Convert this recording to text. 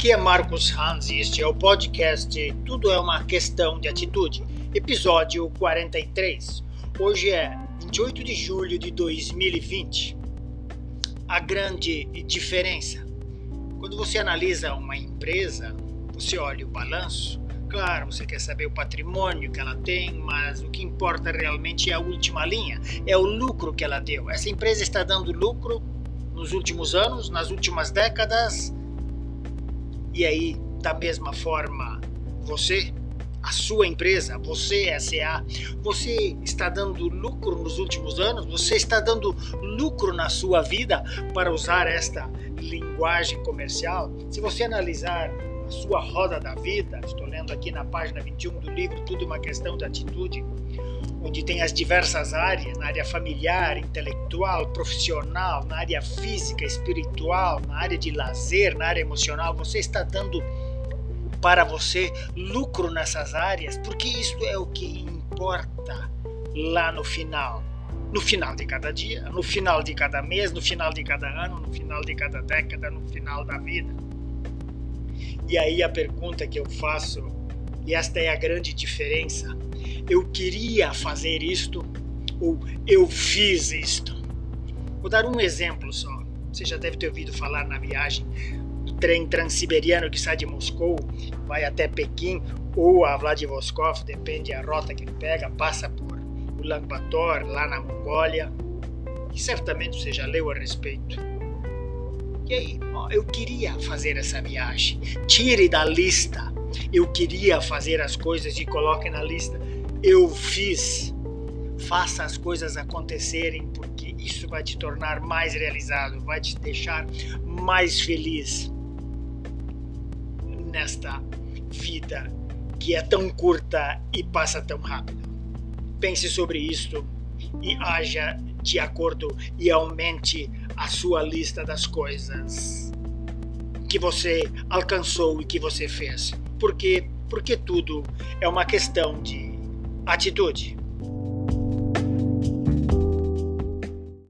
Aqui é Marcos Hans e este é o podcast Tudo é uma questão de atitude, episódio 43. Hoje é 28 de julho de 2020. A grande diferença. Quando você analisa uma empresa, você olha o balanço, claro, você quer saber o patrimônio que ela tem, mas o que importa realmente é a última linha, é o lucro que ela deu. Essa empresa está dando lucro nos últimos anos, nas últimas décadas, e aí, da mesma forma, você, a sua empresa, você SA, você está dando lucro nos últimos anos? Você está dando lucro na sua vida para usar esta linguagem comercial? Se você analisar a sua roda da vida, estou lendo aqui na página 21 do livro Tudo uma questão de atitude, onde tem as diversas áreas, na área familiar, intelectual, profissional, na área física, espiritual, na área de lazer, na área emocional, você está dando para você lucro nessas áreas, porque isso é o que importa lá no final. No final de cada dia, no final de cada mês, no final de cada ano, no final de cada década, no final da vida. E aí a pergunta que eu faço, e esta é a grande diferença, eu queria fazer isto ou eu fiz isto. Vou dar um exemplo só. Você já deve ter ouvido falar na viagem do trem transiberiano que sai de Moscou, vai até Pequim ou a Vladivostok, depende da rota que ele pega, passa por Ulaanbaatar, lá na Mongólia. E certamente você já leu a respeito. E aí, eu queria fazer essa viagem. Tire da lista. Eu queria fazer as coisas e coloque na lista eu fiz. Faça as coisas acontecerem, porque isso vai te tornar mais realizado, vai te deixar mais feliz nesta vida que é tão curta e passa tão rápido. Pense sobre isto e haja de acordo e aumente a sua lista das coisas que você alcançou e que você fez. Porque porque tudo é uma questão de atitude.